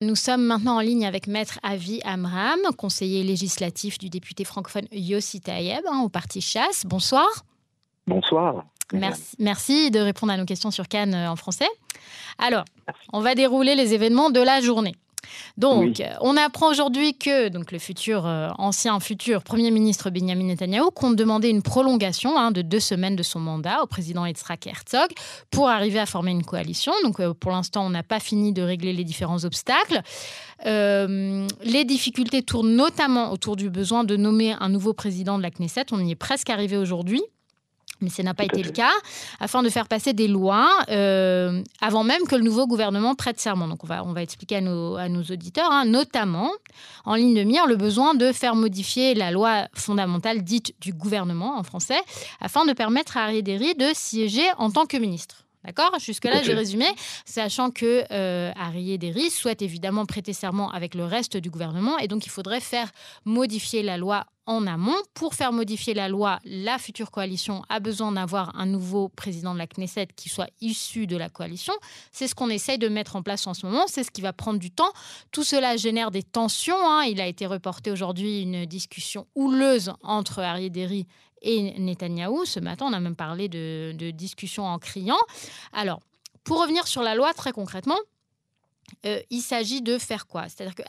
Nous sommes maintenant en ligne avec Maître Avi Amram, conseiller législatif du député francophone Yossi Tayeb hein, au parti Chasse. Bonsoir. Bonsoir. Merci, merci, de répondre à nos questions sur Cannes euh, en français. Alors, on va dérouler les événements de la journée. Donc, on apprend aujourd'hui que donc, le futur, euh, ancien futur Premier ministre Benjamin Netanyahu compte demander une prolongation hein, de deux semaines de son mandat au président Yitzhak Herzog pour arriver à former une coalition. Donc, euh, pour l'instant, on n'a pas fini de régler les différents obstacles. Euh, les difficultés tournent notamment autour du besoin de nommer un nouveau président de la Knesset. On y est presque arrivé aujourd'hui mais ce n'a pas été le cas, afin de faire passer des lois euh, avant même que le nouveau gouvernement prête serment. Donc on va, on va expliquer à nos, à nos auditeurs, hein, notamment en ligne de mire, le besoin de faire modifier la loi fondamentale dite du gouvernement en français, afin de permettre à Harry Derry de siéger en tant que ministre. D'accord? Jusque-là, j'ai résumé, sachant que euh, Harry Derry souhaite évidemment prêter serment avec le reste du gouvernement, et donc il faudrait faire modifier la loi en amont. Pour faire modifier la loi, la future coalition a besoin d'avoir un nouveau président de la Knesset qui soit issu de la coalition. C'est ce qu'on essaye de mettre en place en ce moment. C'est ce qui va prendre du temps. Tout cela génère des tensions. Hein. Il a été reporté aujourd'hui une discussion houleuse entre Harry Derry et Netanyahou. Ce matin, on a même parlé de, de discussion en criant. Alors, pour revenir sur la loi très concrètement, euh, il s'agit de faire quoi? C'est-à-dire que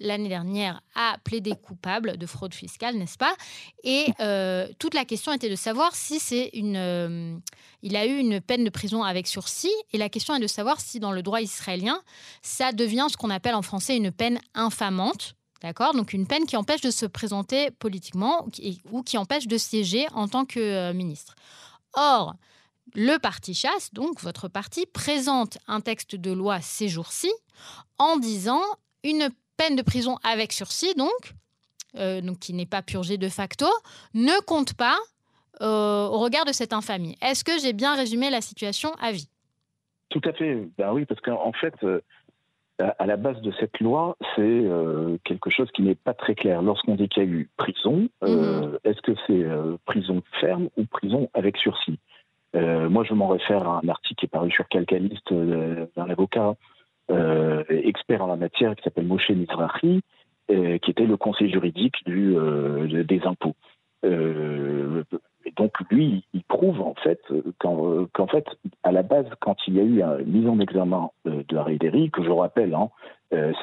l'année dernière, a plaidé coupable de fraude fiscale, n'est-ce pas? Et euh, toute la question était de savoir si c'est une. Euh, il a eu une peine de prison avec sursis, et la question est de savoir si dans le droit israélien, ça devient ce qu'on appelle en français une peine infamante. D'accord? Donc une peine qui empêche de se présenter politiquement ou qui empêche de siéger en tant que ministre. Or, le parti chasse, donc votre parti, présente un texte de loi ces jours-ci en disant une peine de prison avec sursis, donc, euh, donc qui n'est pas purgée de facto, ne compte pas euh, au regard de cette infamie. Est-ce que j'ai bien résumé la situation à vie? Tout à fait. Ben oui, parce qu'en fait, euh, à la base de cette loi, c'est quelque chose qui n'est pas très clair. Lorsqu'on dit qu'il y a eu prison, mhm. est-ce que c'est prison ferme ou prison avec sursis? Euh, moi, je m'en réfère à un article qui est paru sur Calcaniste euh, d'un avocat euh, expert en la matière qui s'appelle Moshe Mizrahi, qui était le conseil juridique des impôts. donc lui, il prouve en fait qu'en fait, à la base, quand il y a eu une mise en examen de Harry Derry, que je rappelle, hein,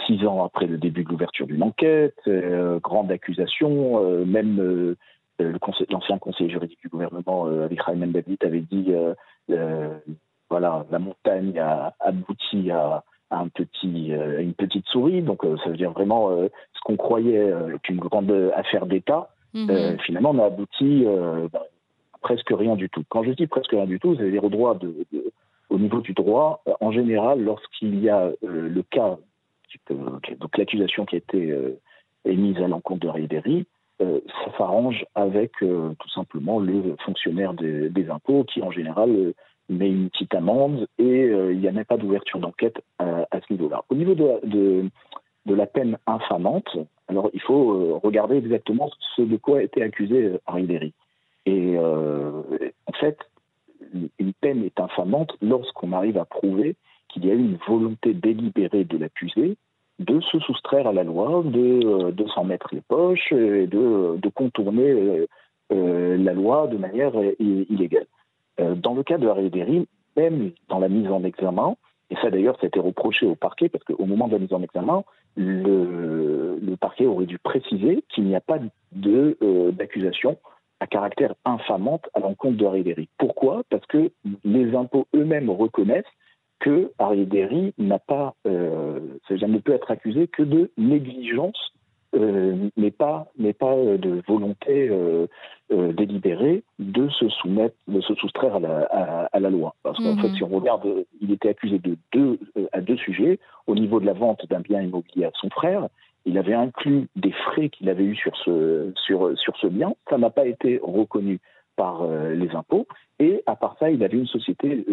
six ans après le début de l'ouverture d'une enquête, grande accusation, même euh, l'ancien conseiller juridique du gouvernement, euh, Avichai David, avait dit euh, voilà, la montagne a abouti à, un petit, une petite souris. Donc, ça veut dire vraiment ce qu'on croyait être une grande affaire d'État. Mhm. finalement, on a abouti bah, presque rien du tout. Quand je dis presque rien du tout, ça veut dire au, droit de, au niveau du droit, en général, lorsqu'il y a le cas, donc l'accusation qui a été émise à l'encontre de Ribéry, euh, ça s'arrange avec euh, tout simplement le fonctionnaire des, impôts qui en général euh, met une petite amende et il n'y a même pas d'ouverture d'enquête à, ce niveau-là. Au niveau de, la peine infamante, alors il faut regarder exactement ce de quoi été accusé Harry Derry. Et en fait, une peine est infamante lorsqu'on arrive à prouver qu'il y a eu une volonté délibérée de l'accusé de se soustraire à la loi, de, euh, de s'en mettre les poches et de, de contourner euh, euh, la loi de manière illégale. dans le cas de Harry Derry, même dans la mise en examen, et ça d'ailleurs, ça a été reproché au parquet, parce qu'au moment de la mise en examen, le, le parquet aurait dû préciser qu'il n'y a pas d'accusation à caractère infamante à l'encontre de Harry Derry. Pourquoi? Parce que les impôts eux-mêmes reconnaissent que Harry Derry n'a pas, euh, ne peut être accusé que de négligence, euh, mais pas, mais pas euh, de volonté euh, euh, délibérée de se soumettre, de se soustraire à la, à, la loi. Parce qu'en fait, mhm. si on regarde, il était accusé de deux, à deux sujets. Au niveau de la vente d'un bien immobilier à son frère, il avait inclus des frais qu'il avait eus sur ce, sur, sur ce bien. Ça n'a pas été reconnu par les impôts. Et à part ça, il avait une société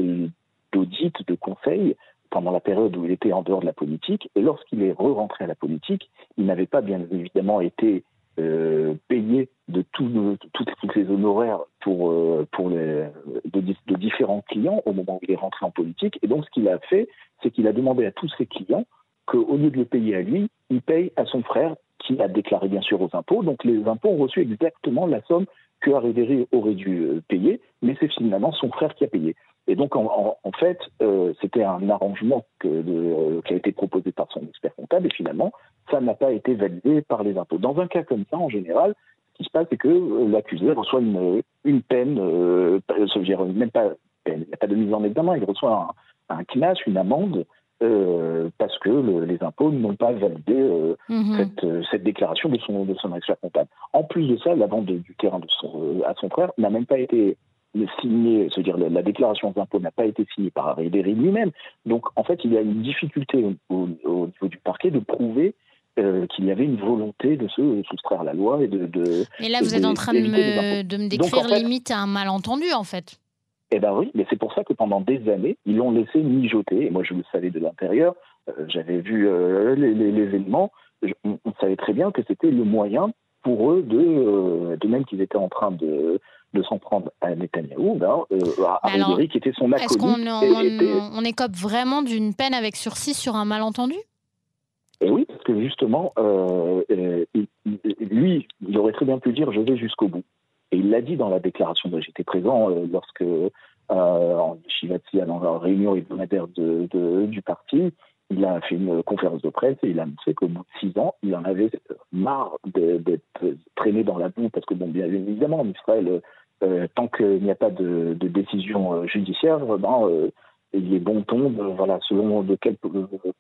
d'audit, de conseil pendant la période où il était en dehors de la politique. Et lorsqu'il est re-rentré à la politique, il n'avait pas bien évidemment été euh, payé de tous les honoraires pour, euh, les, de, différents clients au moment où il est rentré en politique. Et donc, ce qu'il a fait, c'est qu'il a demandé à tous ses clients qu'au lieu de le payer à lui, il paye à son frère qui a déclaré bien sûr aux impôts. Donc les impôts ont reçu exactement la somme que Harry aurait dû euh, payer, mais c'est finalement son frère qui a payé. Et donc, en, fait, euh, c'était un arrangement que euh, qui a été proposé par son expert comptable, et finalement, ça n'a pas été validé par les impôts. Dans un cas comme ça, en général, ce qui se passe, c'est que l'accusé reçoit une, une peine, euh, même pas peine, il n'y a pas de mise en examen, il reçoit un, un CNAS, une amende, euh, parce que les impôts n'ont pas validé euh, mhm. cette, euh, cette, déclaration de son, de son expert comptable. En plus de ça, la vente du terrain de son, à son frère n'a même pas été signée, c'est-à-dire la, déclaration d'impôt n'a pas été signée par Harry lui-même. Donc en fait, il y a une difficulté au, niveau du parquet de prouver qu'il y avait une volonté de se soustraire à la loi et de. de Mais là, vous êtes en train de me, de me, décrire limite un malentendu, en fait. Eh bien oui, mais c'est pour ça que pendant des années, ils l'ont laissé mijoter. Et moi, je le savais de l'intérieur, euh, j'avais vu euh, l'événement, on, savait très bien que c'était le moyen pour eux de, euh, de même qu'ils étaient en train de, de s'en prendre à Netanyahou, ben, à Ribéry, qui était son acolyte. Est-ce qu'on on, écope vraiment d'une peine avec sursis sur un malentendu? Et oui, parce que justement, lui, il aurait très bien pu dire je vais jusqu'au bout. Et il l'a dit dans la déclaration, j'étais présent euh, lorsque, euh, en Shivati, dans la réunion hebdomadaire de, du parti, il a fait une conférence de presse et il a annoncé qu'au bout de six ans, il en avait marre d'être traîné dans la boue, parce que, bon, bien évidemment, en Israël, euh, tant qu'il n'y a pas de, décision judiciaire, ben, il est bon ton, voilà, selon de quel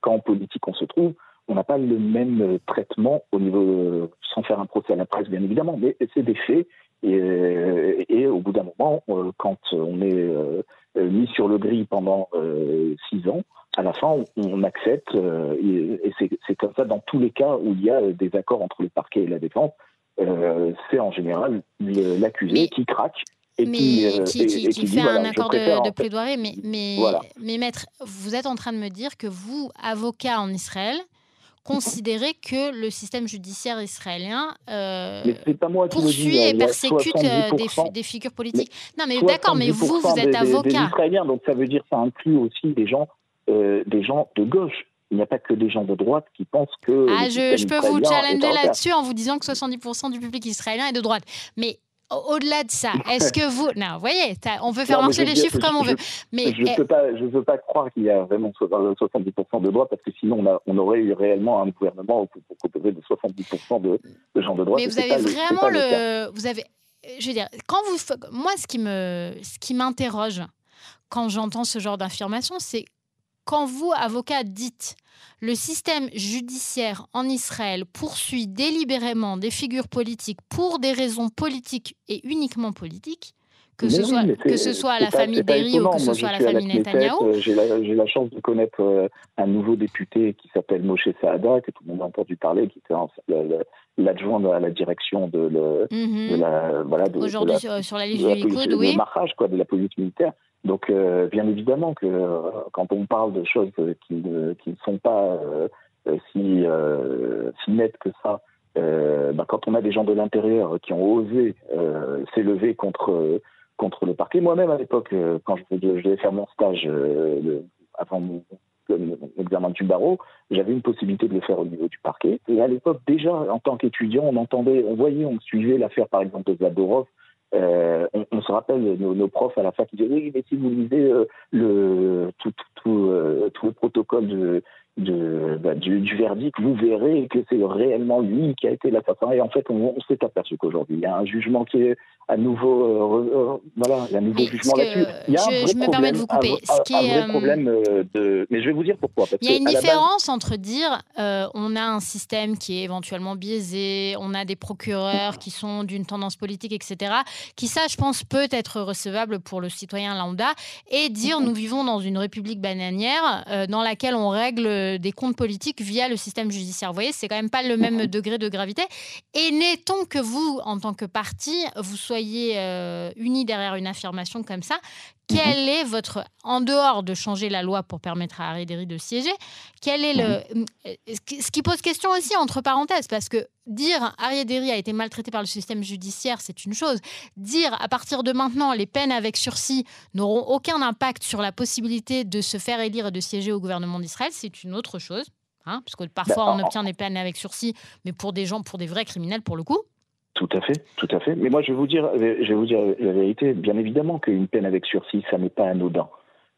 camp politique on se trouve, on n'a pas le même traitement au niveau, sans faire un procès à la presse, bien évidemment, mais c'est des faits. Et, au bout d'un moment, euh, quand on est euh, mis sur le gris pendant euh, six ans, à la fin, on accepte, et, c'est comme ça dans tous les cas où il y a des accords entre le parquet et la défense, c'est en général l'accusé qui craque et qui, qui, fait un accord de, plaidoirie. Mais, mais, mais maître, vous êtes en train de me dire que vous, avocat en Israël, considérer que le système judiciaire israélien euh, poursuit et persécute euh, des, figures politiques. non, mais d'accord, mais vous, vous êtes avocat. Israéliens, donc ça veut dire que ça inclut aussi des gens, euh, des gens de gauche. Il n'y a pas que des gens de droite qui pensent que. Ah, je, je peux vous challenger là-dessus en vous disant que 70% du public israélien est de droite. Mais au-delà de ça, est-ce que vous... Non, vous voyez, on peut faire marcher les chiffres comme on veut. Mais je ne pas, veux pas croire qu'il y a vraiment 70% de droite, parce que sinon on, a, on, aurait eu réellement un gouvernement composé de 70% de, de, gens de droite. Mais vous avez vraiment le... Vous avez, je veux dire, quand vous... Moi, ce qui, me, ce qui m'interroge quand j'entends ce genre d'affirmation, c'est quand vous, avocat, dites le système judiciaire en Israël poursuit délibérément des figures politiques pour des raisons politiques et uniquement politiques, que, ce, soit, que ce soit la famille Berry ou que ce soit la famille Netanyahu. Euh, j'ai la, chance de connaître euh, un nouveau député qui s'appelle Moshe Saada, que tout le monde a entendu parler, qui était l'adjoint à la direction de, le, mhm. la. Voilà, Aujourd'hui sur la liste du Likoud, oui. De quoi, de la police militaire. Donc, euh, bien évidemment que euh, quand on parle de choses qui, ne, qui sont pas euh, si, si nettes que ça, bah, quand on a des gens de l'intérieur qui ont osé s'élever contre, contre le parquet, moi-même à l'époque, quand je, devais faire mon stage avant mon, examen du barreau, j'avais une possibilité de le faire au niveau du parquet. Et à l'époque, déjà, en tant qu'étudiant, on entendait, on voyait, on suivait l'affaire, par exemple, de Zadorov, euh, on, se rappelle nos, nos, profs à la fac qui disaient oui, mais si vous lisez euh, le, tout, tout, euh, tout, le protocole de, de, bah, du, verdict, vous verrez que c'est réellement lui qui a été l'assassin. Et en fait, on, s'est aperçu qu'aujourd'hui, il y a un jugement qui est à nouveau, euh, euh, voilà, un nouveau jugement là-dessus. Il y a je, me permets de vous couper. Un, Ce un, vrai euh, problème de, mais je vais vous dire pourquoi. il y a une différence entre dire on a un système qui est éventuellement biaisé, on a des procureurs qui sont d'une tendance politique, etc., qui ça, je pense, peut être recevable pour le citoyen lambda, et dire nous vivons dans une république bananière dans laquelle on règle des comptes politiques via le système judiciaire. Vous voyez, c'est quand même pas le même degré de gravité. Et n'est-on que vous, en tant que parti, vous soyez euh, unis derrière une affirmation comme ça, quel mhm. est votre, en dehors de changer la loi pour permettre à Harry de siéger, quel est le, mhm. euh, ce qui pose question aussi entre parenthèses, parce que dire Harry a été maltraité par le système judiciaire, c'est une chose. Dire à partir de maintenant, les peines avec sursis n'auront aucun impact sur la possibilité de se faire élire et de siéger au gouvernement d'Israël, c'est une autre chose. hein, parce que parfois bah, on obtient des peines avec sursis, mais pour des gens, pour des vrais criminels pour le coup. Tout à fait, tout à fait. Mais moi, je vais vous dire, je vais vous dire la vérité. Bien évidemment qu'une peine avec sursis, ça n'est pas anodin.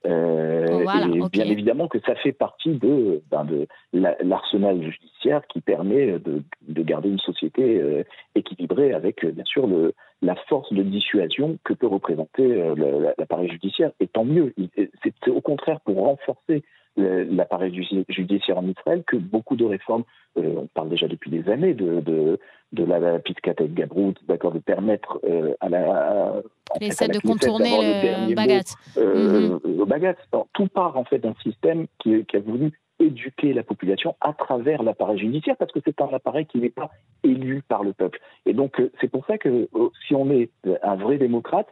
Euh, et bien évidemment que ça fait partie de, ben de l'arsenal judiciaire qui permet de, de garder une société euh, équilibrée avec, bien sûr, le, la force de dissuasion que peut représenter euh, l'appareil judiciaire. Et tant mieux. C'est au contraire pour renforcer l'appareil judiciaire en Israël que beaucoup de réformes, euh, on parle déjà depuis des années de, de, de la Piscata et de Gabrout, d'accord, de permettre euh, à la. Essaie de contourner le, bagat. Euh, mhm. Le bagat. Tout part en fait d'un système qui, qui, a voulu éduquer la population à travers l'appareil judiciaire parce que c'est un appareil qui n'est pas élu par le peuple. Et donc c'est pour ça que si on est un vrai démocrate,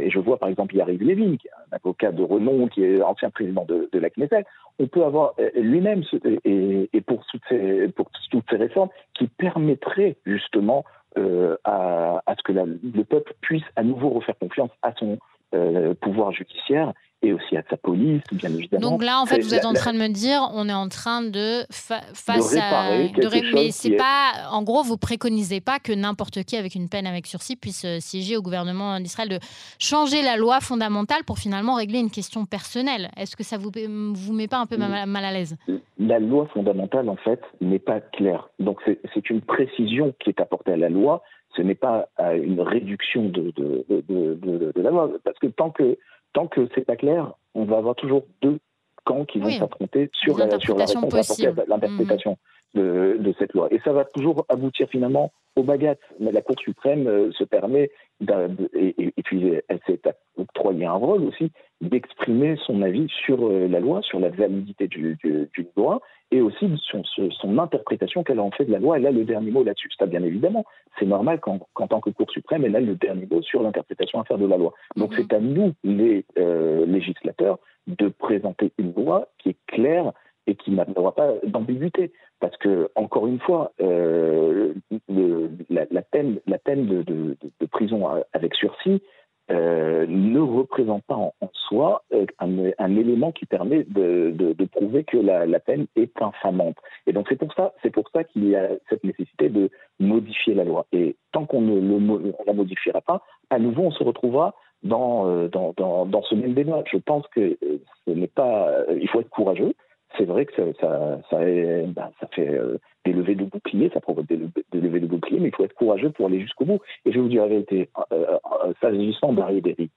et je vois par exemple Yariv Levin, qui est un avocat de renom, qui est ancien président de, la Knesset, on peut avoir euh, lui-même, et, pour, toutes ces, réformes, qui permettraient justement euh, à, ce que le peuple puisse à nouveau refaire confiance à son euh, pouvoir judiciaire et aussi à sa police, bien évidemment. Donc là, en fait, vous êtes en train de me dire, on est en train de face à, de mais c'est pas, en gros, vous préconisez pas que n'importe qui avec une peine avec sursis puisse euh, siéger au gouvernement d'Israël, de changer la loi fondamentale pour finalement régler une question personnelle. Est-ce que ça vous vous met pas un peu mal, à l'aise? La loi fondamentale, en fait, n'est pas claire. Donc c'est une précision qui est apportée à la loi. Ce n'est pas euh, une réduction de, de, de la loi, parce que tant que tant que c'est pas clair, on va avoir toujours deux camps qui vont s'affronter sur la, sur la réponse l'interprétation de, de, cette loi. Et ça va toujours aboutir finalement au bagat. Mais la Cour suprême euh, se permet, et, et, puis elle s'est octroyé un rôle aussi, d'exprimer son avis sur euh, la loi, sur la validité d'une loi, et aussi son, son interprétation qu'elle en fait de la loi. Elle a le dernier mot là-dessus. Ça, bien évidemment, c'est normal qu'en tant que Cour suprême, elle a le dernier mot sur l'interprétation à faire de la loi. Donc mhm. c'est à nous, les euh, législateurs, de présenter une loi qui est claire et qui n'aura pas d'ambiguïté. Parce que, encore une fois, euh, la, peine, la peine de, de prison avec sursis, représente pas en, soi euh, un, élément qui permet de, prouver que la, peine est infamante. Et donc c'est pour ça, c'est pour ça qu'il y a cette nécessité de modifier la loi. Et tant qu'on ne la modifiera pas, à nouveau on se retrouvera dans, euh, ce même débat. Je pense que ce n'est pas, il faut être courageux c'est vrai que ça, bah, fait euh, des levées de boucliers, ça provoque des, levées de boucliers, mais il faut être courageux pour aller jusqu'au bout. Et je vais vous dire la vérité, euh, euh, s'agissant d'Harry Derry,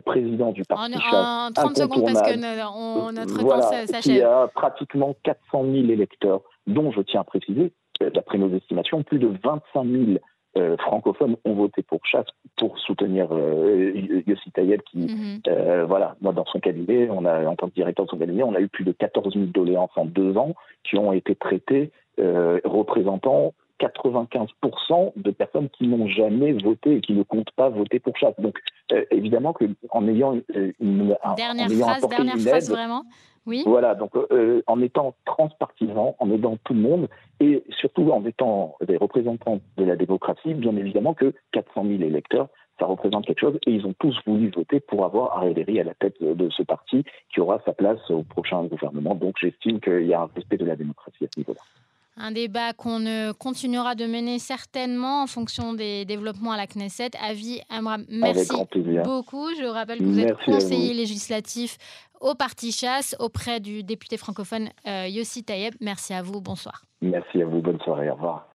président du parti en, en 30 secondes parce que notre temps s'achève. Qui a pratiquement 400 000 électeurs, dont je tiens à préciser, d'après nos estimations, plus de 25 000 euh, francophones ont voté pour Chasse pour soutenir euh, Yossi Tayeb qui, mhm. euh, voilà, moi dans son cabinet, on a, en tant que directeur de son cabinet, on a eu plus de 14 000 doléances en deux ans qui ont été traitées représentant 95% de personnes qui n'ont jamais voté et qui ne comptent pas voter pour Chasse. Donc évidemment qu'en ayant une, dernière phrase, dernière phrase vraiment. Oui. Voilà, donc euh, en étant transpartisan, en aidant tout le monde et surtout en étant des représentants de la démocratie, bien évidemment que 400 000 électeurs, ça représente quelque chose et ils ont tous voulu voter pour avoir Harry à la tête de ce parti qui aura sa place au prochain gouvernement. Donc j'estime qu'il y a un respect de la démocratie à ce niveau-là. Un débat qu'on continuera de mener certainement en fonction des développements à la Knesset. Avis Amram, merci beaucoup. Je rappelle que vous êtes conseiller législatif au Parti Chasse auprès du député francophone euh, Yossi Tayeb. Merci à vous, bonsoir. Merci à vous, bonne soirée, au revoir.